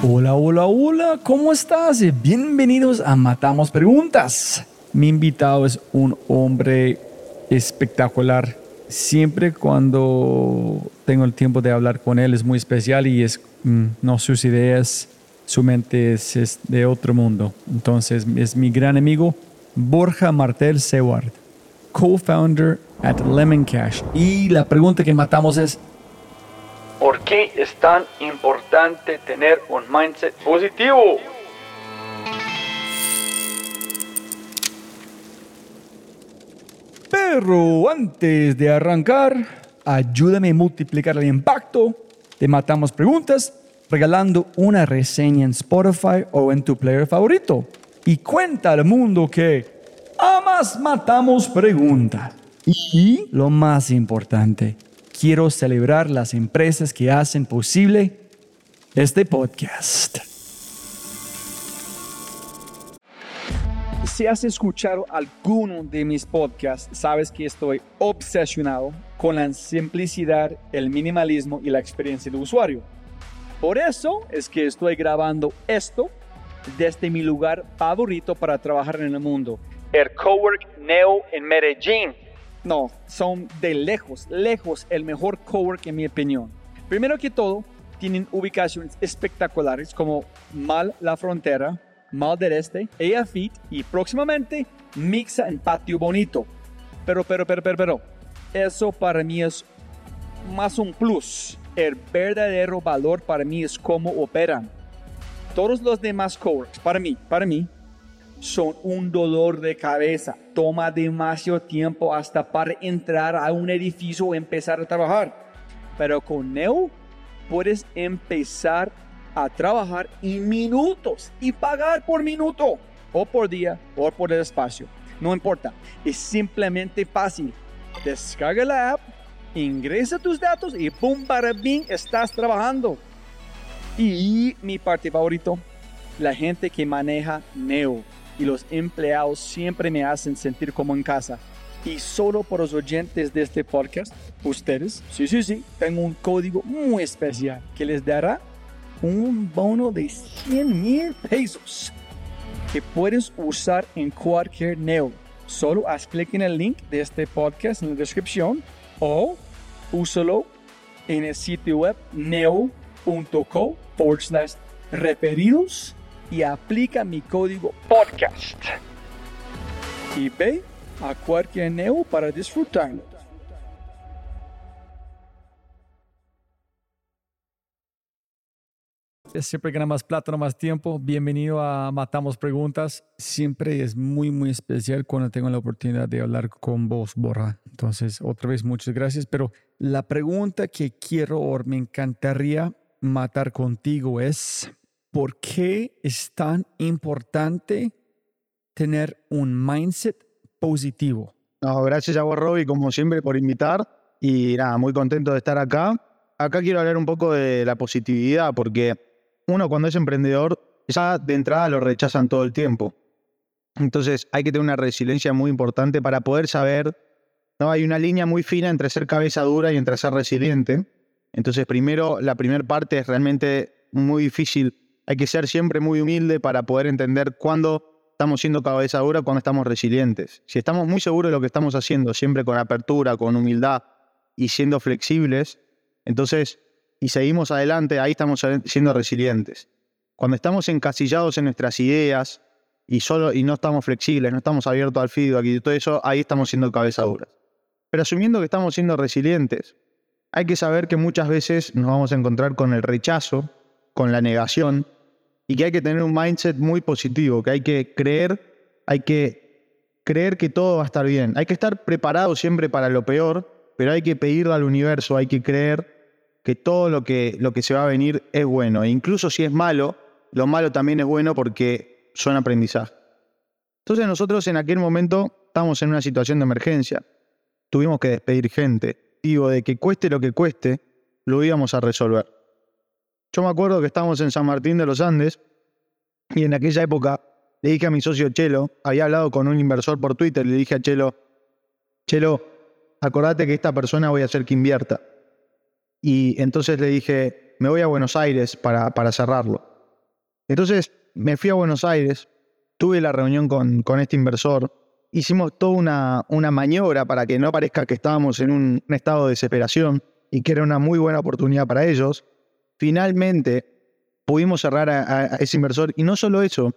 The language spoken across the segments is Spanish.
Hola, hola, hola, ¿cómo estás? Bienvenidos a Matamos Preguntas. Mi invitado es un hombre espectacular. Siempre cuando tengo el tiempo de hablar con él es muy especial y es, mm, no sus ideas, su mente es, de otro mundo. Entonces es mi gran amigo Borja Martel Seward, co-founder at Lemon Cash. Y la pregunta que matamos es, ¿Por qué es tan importante tener un mindset positivo? Pero antes de arrancar, ayúdame a multiplicar el impacto. Te matamos preguntas regalando una reseña en Spotify o en tu player favorito. Y cuenta al mundo que amas matamos preguntas. Y lo más importante, quiero celebrar las empresas que hacen posible este podcast. Si has escuchado alguno de mis podcasts, sabes que estoy obsesionado con la simplicidad, el minimalismo y la experiencia de usuario. Por eso es que estoy grabando esto desde mi lugar favorito para trabajar en el mundo, el Cowork Neo en Medellín no, son de lejos, lejos el mejor cowork en mi opinión. Primero que todo, tienen ubicaciones espectaculares como Mal La Frontera, Mal del Este, Fit y próximamente Mixa en Patio Bonito. Pero, pero, pero, pero, pero, eso para mí es más un plus. El verdadero valor para mí es cómo operan. Todos los demás coworks, para mí, para mí, son un dolor de cabeza. Toma demasiado tiempo hasta para entrar a un edificio o empezar a trabajar. Pero con Neo puedes empezar a trabajar en minutos y pagar por minuto o por día o por el espacio. No importa, es simplemente fácil. Descarga la app, ingresa tus datos y ¡pum! para bien estás trabajando. Y mi parte favorito, la gente que maneja Neo y los empleados siempre me hacen sentir como en casa. Y solo por los oyentes de este podcast, ustedes, sí, sí, sí, tengo un código muy especial que les dará un bono de 100 mil pesos que puedes usar en cualquier Neo. Solo haz clic en el link de este podcast en la descripción o úsalo en el sitio web neo.co referidos y aplica mi código podcast. Y ve a cualquier neo para disfrutarlo. Siempre gana más plata, no más tiempo. Bienvenido a Matamos Preguntas. Siempre es muy, muy especial cuando tengo la oportunidad de hablar con vos, Borra. Entonces, otra vez, muchas gracias. Pero la pregunta que quiero o me encantaría matar contigo es, por qué es tan importante tener un mindset positivo. No, gracias a vos, Robbie, como siempre, por invitar. Y nada, muy contento de estar acá. Acá quiero hablar un poco de la positividad, porque uno cuando es emprendedor, ya de entrada lo rechazan todo el tiempo. Entonces hay que tener una resiliencia muy importante para poder saber, ¿no? Hay una línea muy fina entre ser cabeza dura y entre ser resiliente. Entonces primero, la primera parte es realmente muy difícil hay que ser siempre muy humilde para poder entender cuándo estamos siendo cabeza dura, cuándo estamos resilientes. Si estamos muy seguros de lo que estamos haciendo, siempre con apertura, con humildad y siendo flexibles, entonces, y seguimos adelante, ahí estamos siendo resilientes. Cuando estamos encasillados en nuestras ideas y, solo, y no estamos flexibles, no estamos abiertos al feedback y todo eso, ahí estamos siendo cabeza duras. Pero asumiendo que estamos siendo resilientes, hay que saber que muchas veces nos vamos a encontrar con el rechazo, con la negación, y que hay que tener un mindset muy positivo, que hay que creer, hay que creer que todo va a estar bien. Hay que estar preparado siempre para lo peor, pero hay que pedirle al universo, hay que creer que todo lo que, lo que se va a venir es bueno. E incluso si es malo, lo malo también es bueno porque son aprendizaje. Entonces nosotros en aquel momento estamos en una situación de emergencia. Tuvimos que despedir gente. Digo, de que cueste lo que cueste, lo íbamos a resolver. Yo me acuerdo que estábamos en San Martín de los Andes y en aquella época le dije a mi socio Chelo, había hablado con un inversor por Twitter, le dije a Chelo, Chelo, acordate que esta persona voy a hacer que invierta. Y entonces le dije, me voy a Buenos Aires para, para cerrarlo. Entonces me fui a Buenos Aires, tuve la reunión con, con este inversor, hicimos toda una, una, maniobra para que no parezca que estábamos en un, estado de desesperación y que era una muy buena oportunidad para ellos. Finalmente pudimos cerrar a, ese inversor y no solo eso,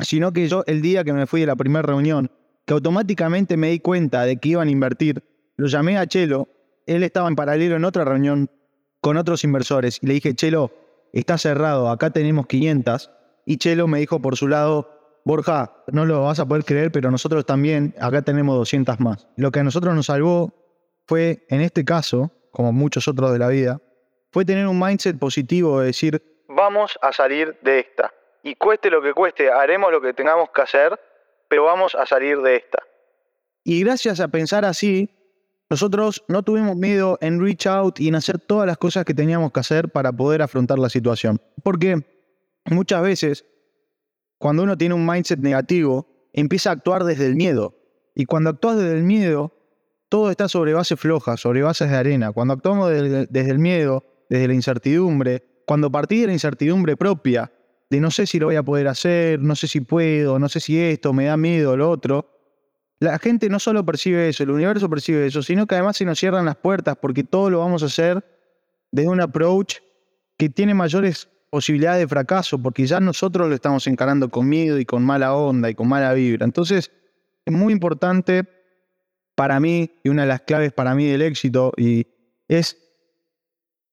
sino que yo el día que me fui de la primera reunión, que automáticamente me di cuenta de que iban a invertir, lo llamé a Chelo, él estaba en paralelo en otra reunión con otros inversores y le dije, Chelo, está cerrado, acá tenemos 500. Y Chelo me dijo por su lado, Borja, no lo vas a poder creer, pero nosotros también, acá tenemos 200 más. Lo que a nosotros nos salvó fue, en este caso, como muchos otros de la vida, fue tener un mindset positivo de decir, vamos a salir de esta. Y cueste lo que cueste, haremos lo que tengamos que hacer, pero vamos a salir de esta. Y gracias a pensar así, nosotros no tuvimos miedo en reach out y en hacer todas las cosas que teníamos que hacer para poder afrontar la situación. Porque muchas veces, cuando uno tiene un mindset negativo, empieza a actuar desde el miedo. Y cuando actúas desde el miedo, todo está sobre base floja, sobre bases de arena. Cuando actuamos desde, el miedo, desde la incertidumbre, cuando partís de la incertidumbre propia, de no sé si lo voy a poder hacer, no sé si puedo, no sé si esto, me da miedo, lo otro, la gente no solo percibe eso, el universo percibe eso, sino que además se nos cierran las puertas porque todo lo vamos a hacer desde un approach que tiene mayores posibilidades de fracaso, porque ya nosotros lo estamos encarando con miedo y con mala onda y con mala vibra. Entonces, es muy importante para mí, y una de las claves para mí del éxito, y es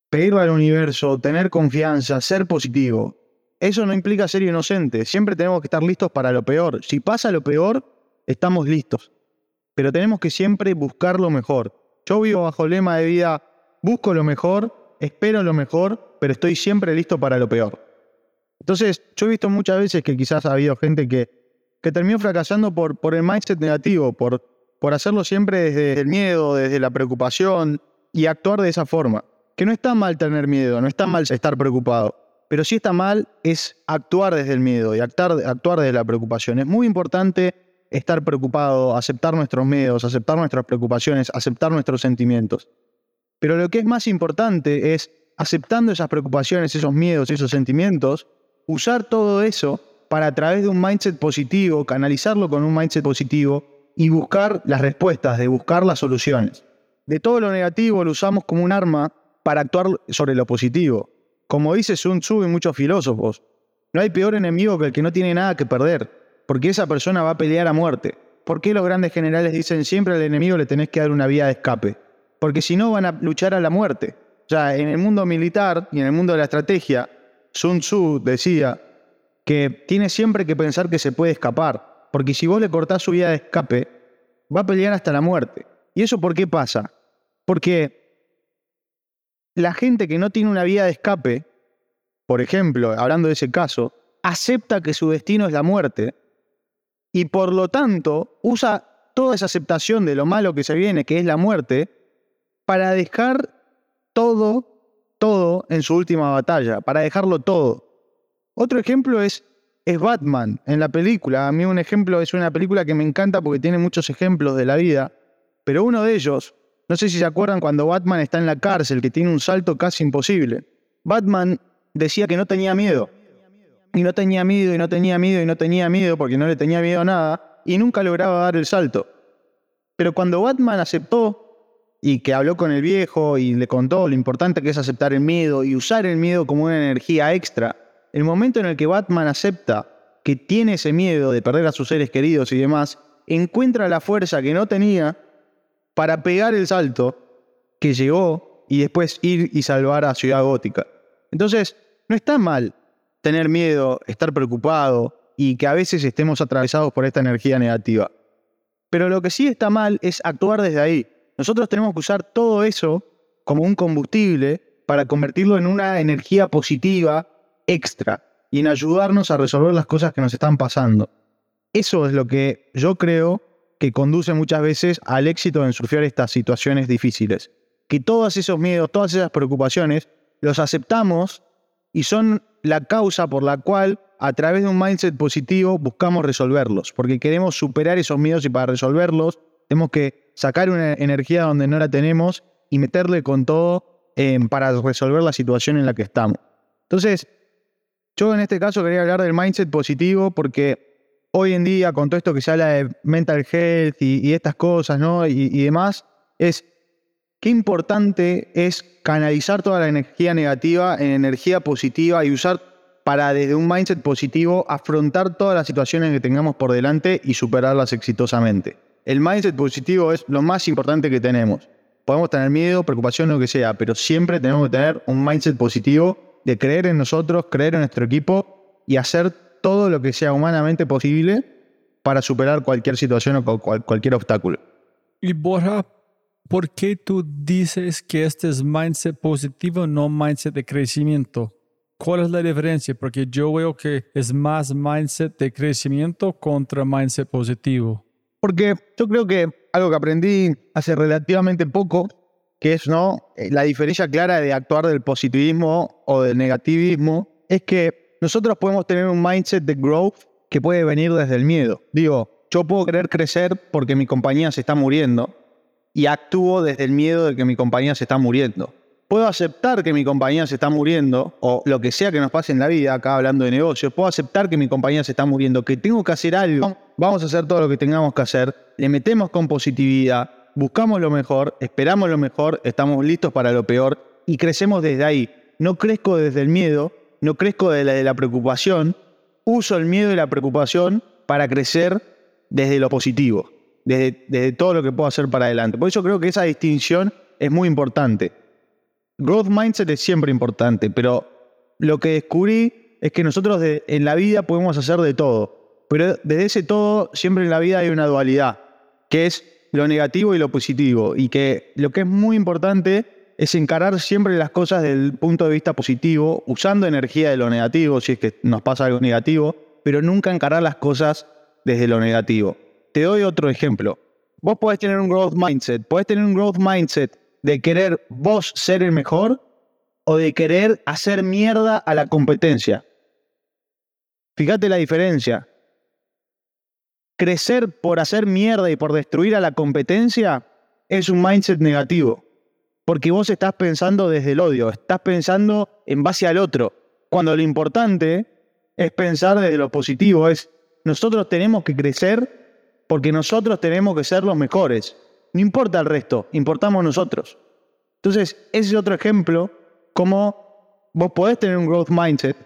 pedirle al universo, tener confianza, ser positivo. Eso no implica ser inocente, siempre tenemos que estar listos para lo peor. Si pasa lo peor, estamos listos. Pero tenemos que siempre buscar lo mejor. Yo vivo bajo el lema de vida, busco lo mejor, espero lo mejor, pero estoy siempre listo para lo peor. Entonces, yo he visto muchas veces que quizás ha habido gente que, que terminó fracasando por, por el mindset negativo, por, por hacerlo siempre desde el miedo, desde la preocupación y actuar de esa forma. Que no está mal tener miedo, no está mal estar preocupado, pero sí está mal es actuar desde el miedo y actuar, actuar desde la preocupación. Es muy importante estar preocupado, aceptar nuestros miedos, aceptar nuestras preocupaciones, aceptar nuestros sentimientos. Pero lo que es más importante es, aceptando esas preocupaciones, esos miedos, esos sentimientos, usar todo eso para a través de un mindset positivo, canalizarlo con un mindset positivo y buscar las respuestas, de buscar las soluciones. De todo lo negativo lo usamos como un arma para actuar sobre lo positivo. Como dice Sun Tzu y muchos filósofos, no hay peor enemigo que el que no tiene nada que perder porque esa persona va a pelear a muerte. ¿Por qué los grandes generales dicen siempre al enemigo le tenés que dar una vía de escape? Porque si no van a luchar a la muerte. O sea, en el mundo militar y en el mundo de la estrategia, Sun Tzu decía que tiene siempre que pensar que se puede escapar, porque si vos le cortás su vía de escape, va a pelear hasta la muerte. ¿Y eso por qué pasa? Porque la gente que no tiene una vía de escape, por ejemplo, hablando de ese caso, acepta que su destino es la muerte y por lo tanto usa toda esa aceptación de lo malo que se viene, que es la muerte, para dejar todo, todo en su última batalla, para dejarlo todo. Otro ejemplo es, es Batman en la película. A mí un ejemplo es una película que me encanta porque tiene muchos ejemplos de la vida, pero uno de ellos, no sé si se acuerdan cuando Batman está en la cárcel, que tiene un salto casi imposible. Batman decía que no tenía miedo y no tenía miedo, y no tenía miedo, y no tenía miedo, porque no le tenía miedo a nada, y nunca lograba dar el salto. Pero cuando Batman aceptó y que habló con el viejo y le contó lo importante que es aceptar el miedo y usar el miedo como una energía extra, el momento en el que Batman acepta que tiene ese miedo de perder a sus seres queridos y demás, encuentra la fuerza que no tenía para pegar el salto que llegó y después ir y salvar a Ciudad Gótica. Entonces, no está mal tener miedo, estar preocupado y que a veces estemos atravesados por esta energía negativa. Pero lo que sí está mal es actuar desde ahí. Nosotros tenemos que usar todo eso como un combustible para convertirlo en una energía positiva extra y en ayudarnos a resolver las cosas que nos están pasando. Eso es lo que yo creo que conduce muchas veces al éxito en surfear estas situaciones difíciles. Que todos esos miedos, todas esas preocupaciones, los aceptamos y son la causa por la cual a través de un mindset positivo buscamos resolverlos, porque queremos superar esos miedos y para resolverlos tenemos que sacar una energía donde no la tenemos y meterle con todo eh, para resolver la situación en la que estamos. Entonces, yo en este caso quería hablar del mindset positivo porque hoy en día, con todo esto que se habla de mental health y, estas cosas, ¿no? Y, y demás, es qué importante es canalizar toda la energía negativa en energía positiva y usar para desde un mindset positivo afrontar todas las situaciones que tengamos por delante y superarlas exitosamente. El mindset positivo es lo más importante que tenemos. Podemos tener miedo, preocupación, lo que sea, pero siempre tenemos que tener un mindset positivo de creer en nosotros, creer en nuestro equipo y hacer todo lo que sea humanamente posible para superar cualquier situación o cualquier obstáculo. Y Borja, ¿por qué tú dices que este es mindset positivo, no mindset de crecimiento? ¿Cuál es la diferencia? Porque yo veo que es más mindset de crecimiento contra mindset positivo. Porque yo creo que algo que aprendí hace relativamente poco que es ¿no? Eh, la diferencia clara de actuar del positivismo o del negativismo, es que nosotros podemos tener un mindset de growth que puede venir desde el miedo. Digo, yo puedo querer crecer porque mi compañía se está muriendo y actúo desde el miedo de que mi compañía se está muriendo. Puedo aceptar que mi compañía se está muriendo, o lo que sea que nos pase en la vida, acá hablando de negocios, puedo aceptar que mi compañía se está muriendo, que tengo que hacer algo, vamos a hacer todo lo que tengamos que hacer, le metemos con positividad, buscamos lo mejor, esperamos lo mejor, estamos listos para lo peor y crecemos desde ahí. No crezco desde el miedo, no crezco desde la, preocupación, uso el miedo y la preocupación para crecer desde lo positivo, desde, desde todo lo que puedo hacer para adelante. Por eso creo que esa distinción es muy importante. Growth mindset es siempre importante, pero lo que descubrí es que nosotros en la vida podemos hacer de todo, pero desde ese todo siempre en la vida hay una dualidad, que es lo negativo y lo positivo. Y que lo que es muy importante es encarar siempre las cosas desde el punto de vista positivo, usando energía de lo negativo, si es que nos pasa algo negativo, pero nunca encarar las cosas desde lo negativo. Te doy otro ejemplo. Vos podés tener un growth mindset, podés tener un growth mindset de querer vos ser el mejor o de querer hacer mierda a la competencia. Fíjate la diferencia crecer por hacer mierda y por destruir a la competencia es un mindset negativo. Porque vos estás pensando desde el odio, estás pensando en base al otro. Cuando lo importante es pensar desde lo positivo, es nosotros tenemos que crecer porque nosotros tenemos que ser los mejores. No importa el resto, importamos nosotros. Entonces, ese es otro ejemplo como vos podés tener un growth mindset,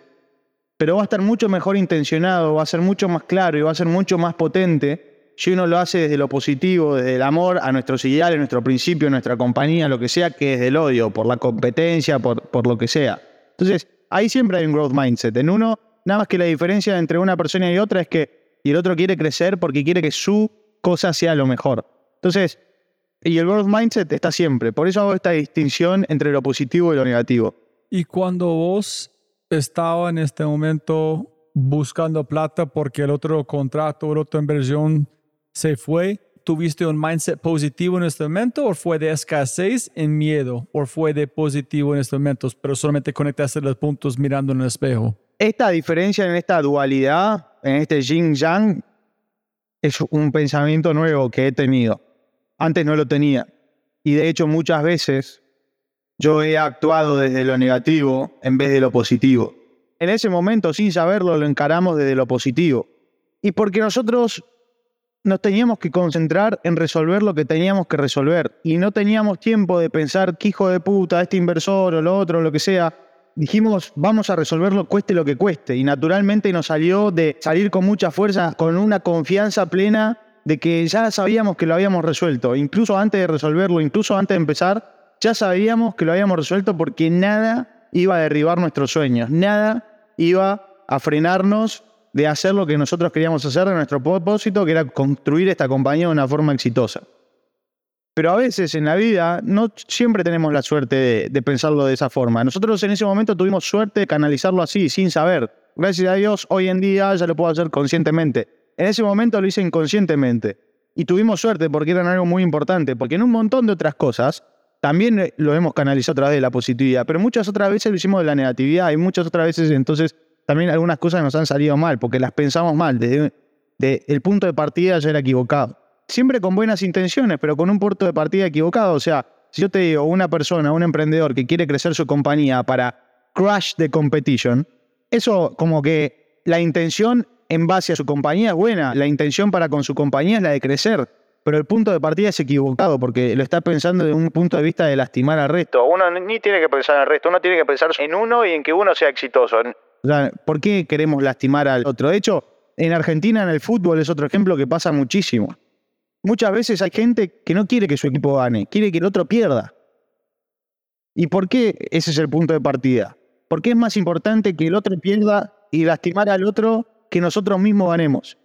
pero va a estar mucho mejor intencionado, va a ser mucho más claro y va a ser mucho más potente si uno lo hace desde lo positivo, desde el amor a nuestros ideales, nuestro principio, nuestra compañía, lo que sea, que desde el odio, por la competencia, por, por lo que sea. Entonces, ahí siempre hay un growth mindset. En uno, nada más que la diferencia entre una persona y otra es que y el otro quiere crecer porque quiere que su cosa sea lo mejor. Entonces, y el growth mindset está siempre. Por eso hago esta distinción entre lo positivo y lo negativo. Y cuando vos estaba en este momento buscando plata porque el otro contrato, la otra inversión se fue? ¿Tuviste un mindset positivo en este momento o fue de escasez en miedo o fue de positivo en estos momentos, pero solamente conectaste los puntos mirando en el espejo? Esta diferencia en esta dualidad, en este yin yang, es un pensamiento nuevo que he tenido. Antes no lo tenía. Y de hecho muchas veces yo he actuado desde lo negativo en vez de lo positivo. En ese momento, sin saberlo, lo encaramos desde lo positivo. Y porque nosotros nos teníamos que concentrar en resolver lo que teníamos que resolver. Y no teníamos tiempo de pensar, qué hijo de puta, este inversor o lo otro, lo que sea. Dijimos, vamos a resolverlo cueste lo que cueste. Y naturalmente nos salió de salir con mucha fuerza, con una confianza plena de que ya sabíamos que lo habíamos resuelto. Incluso antes de resolverlo, incluso antes de empezar, ya sabíamos que lo habíamos resuelto porque nada iba a derribar nuestros sueños, nada iba a frenarnos de hacer lo que nosotros queríamos hacer de nuestro propósito, que era construir esta compañía de una forma exitosa. Pero a veces en la vida no siempre tenemos la suerte de, de, pensarlo de esa forma. Nosotros en ese momento tuvimos suerte de canalizarlo así, sin saber. Gracias a Dios, hoy en día ya lo puedo hacer conscientemente. En ese momento lo hice inconscientemente. Y tuvimos suerte porque era algo muy importante, porque en un montón de otras cosas también lo hemos canalizado a través de la positividad, pero muchas otras veces lo hicimos de la negatividad y muchas otras veces entonces también algunas cosas nos han salido mal porque las pensamos mal. Desde, el punto de partida ya era equivocado. Siempre con buenas intenciones, pero con un punto de partida equivocado. O sea, si yo te digo una persona, un emprendedor que quiere crecer su compañía para crash the competition, eso como que la intención en base a su compañía es buena, la intención para con su compañía es la de crecer pero el punto de partida es equivocado porque lo está pensando desde un punto de vista de lastimar al resto. Uno ni tiene que pensar en el resto, uno tiene que pensar en uno y en que uno sea exitoso. O sea, ¿por qué queremos lastimar al otro? De hecho, en Argentina en el fútbol es otro ejemplo que pasa muchísimo. Muchas veces hay gente que no quiere que su equipo gane, quiere que el otro pierda. ¿Y por qué ese es el punto de partida? Porque es más importante que el otro pierda y lastimar al otro que nosotros mismos ganemos.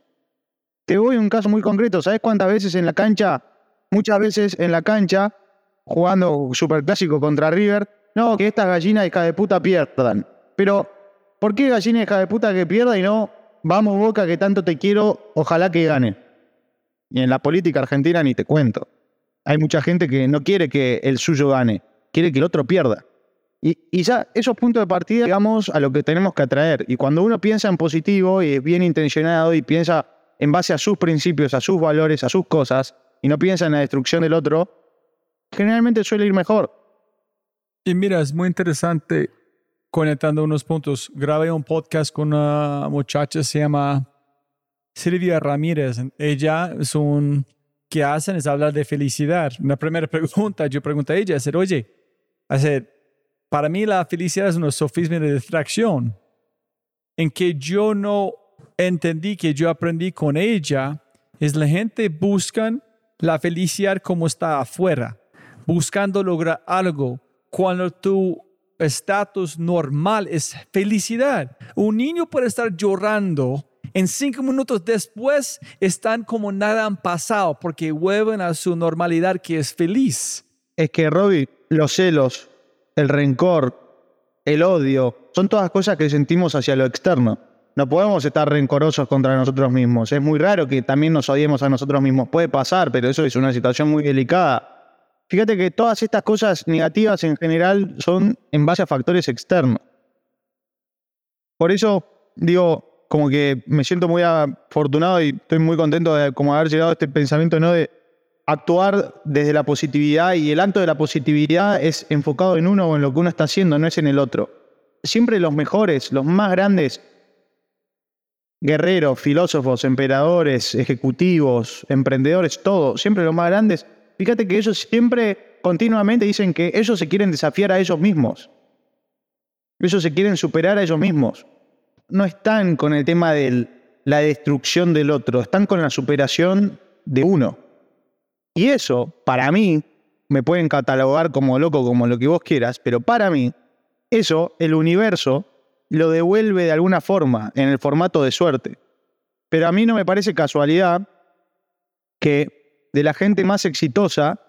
Te voy a un caso muy concreto. ¿Sabes cuántas veces en la cancha, muchas veces en la cancha, jugando superclásico contra River, no, que estas gallinas hija de puta pierdan? Pero, ¿por qué gallina hija de puta que pierda y no, vamos Boca que tanto te quiero, ojalá que gane? Y en la política argentina ni te cuento. Hay mucha gente que no quiere que el suyo gane, quiere que el otro pierda. Y, y, ya esos puntos de partida, digamos, a lo que tenemos que atraer. Y cuando uno piensa en positivo y es bien intencionado y piensa en base a sus principios, a sus valores, a sus cosas, y no piensa en la destrucción del otro, generalmente suele ir mejor. Y mira, es muy interesante conectando unos puntos. Grabé un podcast con una muchacha, se llama Silvia Ramírez. Ella es un... ¿Qué hacen? Es hablar de felicidad. Una primera pregunta, yo pregunté a ella, hacer, oye, hacer, para mí la felicidad es un sofisma de distracción, en que yo no entendí que yo aprendí con ella es la gente buscan la felicidad como está afuera, buscando lograr algo cuando tu estatus normal es felicidad. Un niño puede estar llorando en cinco minutos después están como nada han pasado porque vuelven a su normalidad que es feliz. Es que, Robbie, los celos, el rencor, el odio, son todas cosas que sentimos hacia lo externo. No podemos estar rencorosos contra nosotros mismos. Es muy raro que también nos odiemos a nosotros mismos. Puede pasar, pero eso es una situación muy delicada. Fíjate que todas estas cosas negativas en general son en base a factores externos. Por eso digo, como que me siento muy afortunado y estoy muy contento de como haber llegado a este pensamiento ¿no? de actuar desde la positividad y el acto de la positividad es enfocado en uno o en lo que uno está haciendo, no es en el otro. Siempre los mejores, los más grandes, guerreros, filósofos, emperadores, ejecutivos, emprendedores, todos, siempre los más grandes, fíjate que ellos siempre continuamente dicen que ellos se quieren desafiar a ellos mismos. Ellos se quieren superar a ellos mismos. No están con el tema de la destrucción del otro, están con la superación de uno. Y eso, para mí, me pueden catalogar como loco, como lo que vos quieras, pero para mí, eso, el universo, lo devuelve de alguna forma, en el formato de suerte. Pero a mí no me parece casualidad que de la gente más exitosa,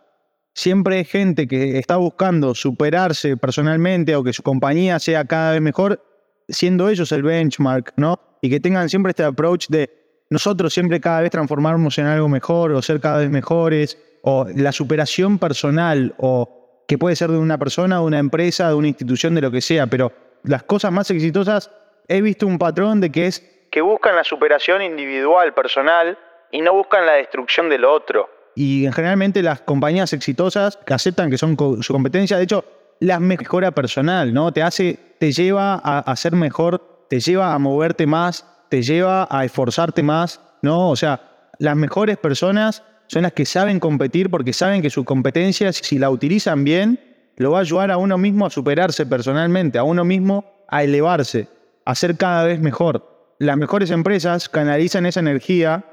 siempre hay gente que está buscando superarse personalmente o que su compañía sea cada vez mejor, siendo ellos el benchmark, ¿no? Y que tengan siempre este approach de nosotros siempre cada vez transformarnos en algo mejor o ser cada vez mejores, o la superación personal, o que puede ser de una persona, de una empresa, de una institución, de lo que sea, pero las cosas más exitosas he visto un patrón de que es que buscan la superación individual, personal, y no buscan la destrucción del otro. Y generalmente las compañías exitosas que aceptan que son su competencia, de hecho, las mejora personal, ¿no? Te hace, te lleva a, a ser mejor, te lleva a moverte más, te lleva a esforzarte más, ¿no? O sea, las mejores personas son las que saben competir porque saben que su competencia, si la utilizan bien, lo va a ayudar a uno mismo a superarse personalmente, a uno mismo a elevarse, a ser cada vez mejor. Las mejores empresas canalizan esa energía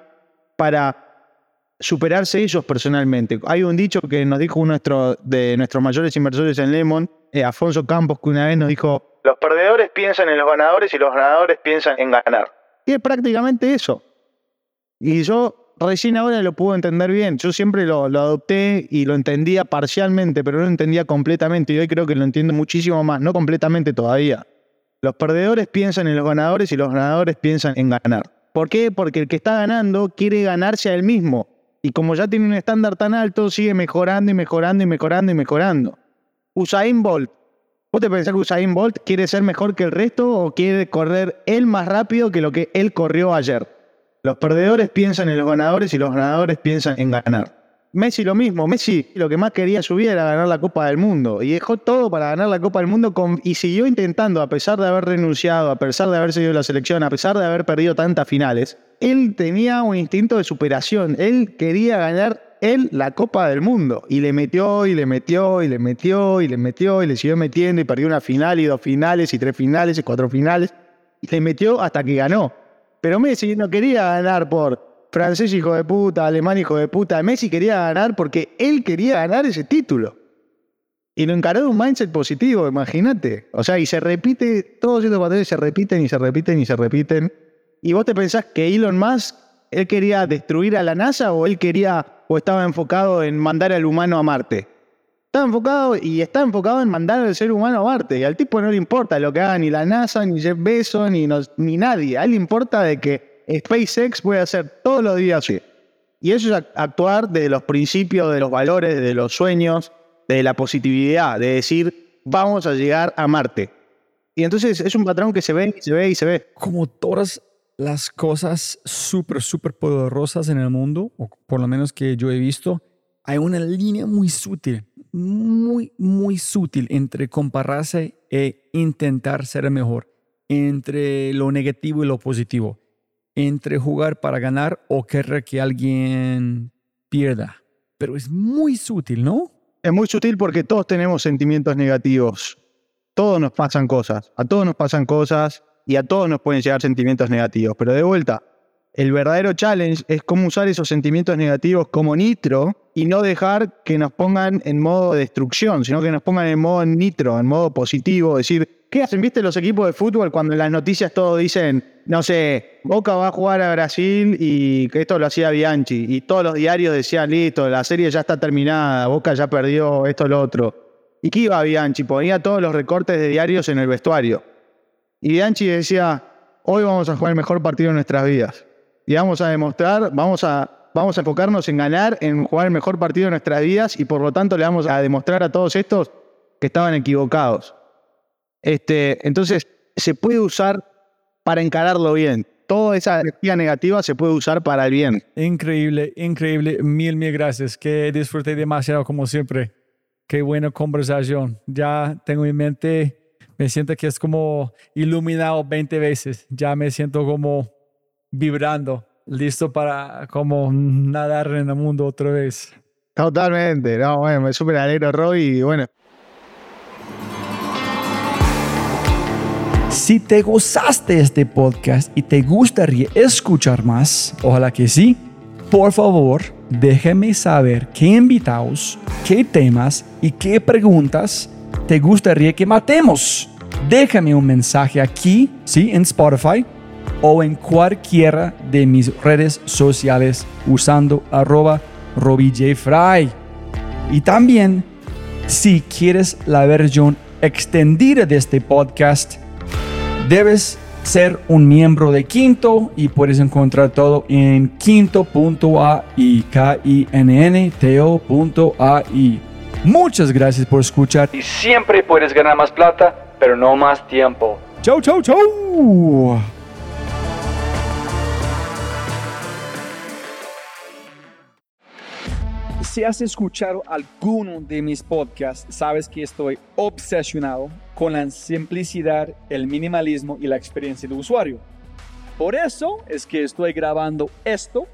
para superarse ellos personalmente. Hay un dicho que nos dijo uno de nuestros mayores inversores en Lemon, eh, Afonso Campos, que una vez nos dijo, los perdedores piensan en los ganadores y los ganadores piensan en ganar. Y es prácticamente eso. Y yo recién ahora lo puedo entender bien. Yo siempre lo, lo, adopté y lo entendía parcialmente, pero no lo entendía completamente. Y hoy creo que lo entiendo muchísimo más, no completamente todavía. Los perdedores piensan en los ganadores y los ganadores piensan en ganar. ¿Por qué? Porque el que está ganando quiere ganarse a él mismo. Y como ya tiene un estándar tan alto, sigue mejorando y mejorando y mejorando y mejorando. Usain Bolt. ¿Vos te pensás que Usain Bolt quiere ser mejor que el resto o quiere correr él más rápido que lo que él corrió ayer? Los perdedores piensan en los ganadores y los ganadores piensan en ganar. Messi lo mismo, Messi lo que más quería su vida era ganar la Copa del Mundo y dejó todo para ganar la Copa del Mundo y siguió intentando, a pesar de haber renunciado, a pesar de haber seguido la selección, a pesar de haber perdido tantas finales, él tenía un instinto de superación, él quería ganar él la Copa del Mundo y le metió y le metió y le metió y le metió y le siguió metiendo y perdió una final y dos finales y tres finales y cuatro finales y le metió hasta que ganó. Pero Messi no quería ganar por francés hijo de puta, alemán hijo de puta. Messi quería ganar porque él quería ganar ese título. Y lo encaró de un mindset positivo, imagínate. O sea, y se repite, todos estos patrones se repiten y se repiten y se repiten. Y vos te pensás que Elon Musk, él quería destruir a la NASA o él quería o estaba enfocado en mandar al humano a Marte. Está enfocado y está enfocado en mandar al ser humano a Marte. Y al tipo no le importa lo que haga ni la NASA, ni Jeff Bezos, ni, ni nadie. A él le importa de que SpaceX puede hacer todos los días así. Y eso es actuar de los principios, de los valores, de los sueños, de la positividad, de decir, vamos a llegar a Marte. Y entonces es un patrón que se ve y se ve y se ve. Como todas las cosas súper, súper poderosas en el mundo, o por lo menos que yo he visto, hay una línea muy sutil, muy, muy sutil entre compararse e intentar ser mejor, entre lo negativo y lo positivo, entre jugar para ganar o querer que alguien pierda. Pero es muy sutil, ¿no? Es muy sutil porque todos tenemos sentimientos negativos. Todos nos pasan cosas. A todos nos pasan cosas y a todos nos pueden llegar sentimientos negativos. Pero de vuelta, el verdadero challenge es cómo usar esos sentimientos negativos como nitro y no dejar que nos pongan en modo destrucción, sino que nos pongan en modo nitro, en modo positivo. Decir, ¿qué hacen? ¿Viste los equipos de fútbol cuando en las noticias todos dicen, no sé, Boca va a jugar a Brasil y que esto lo hacía Bianchi? Y todos los diarios decían, listo, la serie ya está terminada, Boca ya perdió esto, lo otro. ¿Y qué iba Bianchi? Ponía todos los recortes de diarios en el vestuario. Y Bianchi decía, hoy vamos a jugar el mejor partido de nuestras vidas y vamos a demostrar, vamos a, vamos a enfocarnos en ganar, en jugar el mejor partido de nuestras vidas y por lo tanto le vamos a demostrar a todos estos que estaban equivocados. Este, entonces, se puede usar para encararlo bien. Toda esa energía negativa se puede usar para el bien. Increíble, increíble. Mil, mil gracias. Que disfruté demasiado como siempre. Qué buena conversación. Ya tengo en mente, me siento que es como iluminado 20 veces. Ya me siento como vibrando, listo para como nadar en el mundo otra vez. Totalmente, no, bueno, me súper alegro, Roy, y bueno. Si te gozaste este podcast y te gustaría escuchar más, ojalá que sí, por favor, déjame saber qué invitados, qué temas y qué preguntas te gustaría que matemos. Déjame un mensaje aquí, sí, en Spotify o en cualquiera de mis redes sociales usando arroba robijfry. Y también, si quieres la versión extendida de este podcast, debes ser un miembro de Quinto y puedes encontrar todo en quinto.ai, k i n n t -O Muchas gracias por escuchar y siempre puedes ganar más plata, pero no más tiempo. Chau, chau, chau. Si has escuchado alguno de mis podcasts, sabes que estoy obsesionado con la simplicidad, el minimalismo y la experiencia de usuario. Por eso es que estoy grabando esto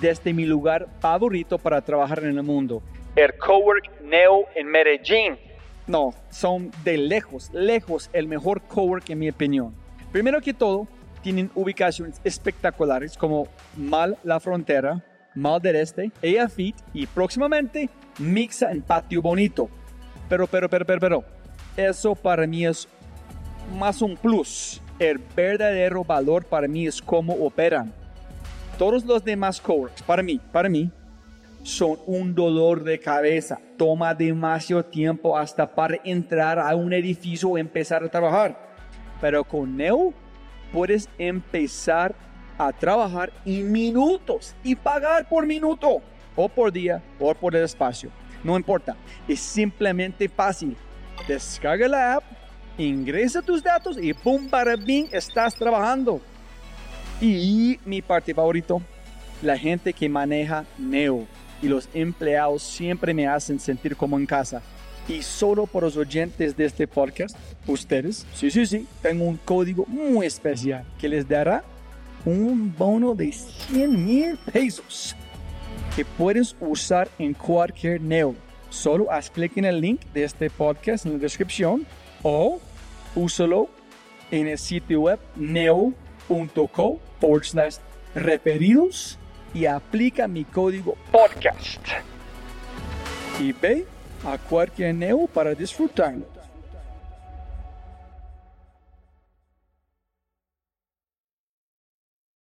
desde mi lugar favorito para trabajar en el mundo, el Cowork Neo en Medellín. No, son de lejos, lejos el mejor cowork en mi opinión. Primero que todo, tienen ubicaciones espectaculares como Mal La Frontera, Mal del Este, Ella Fit y próximamente Mixa en Patio Bonito. Pero, pero, pero, pero, pero, eso para mí es más un plus. El verdadero valor para mí es cómo operan. Todos los demás coworks, para mí, para mí, son un dolor de cabeza. Toma demasiado tiempo hasta para entrar a un edificio o empezar a trabajar. Pero con Neo puedes empezar a trabajar en minutos y pagar por minuto o por día o por el espacio. No importa, es simplemente fácil. Descarga la app, ingresa tus datos y ¡pum! para bien estás trabajando. Y mi parte favorito, la gente que maneja Neo y los empleados siempre me hacen sentir como en casa. Y solo por los oyentes de este podcast, ustedes, sí, sí, sí, tengo un código muy especial que les dará un bono de 100 mil pesos que puedes usar en cualquier Neo. Solo haz clic en el link de este podcast en la descripción o úsalo en el sitio web neo.co referidos y aplica mi código podcast. Y ve a cualquier Neo para disfrutarlo.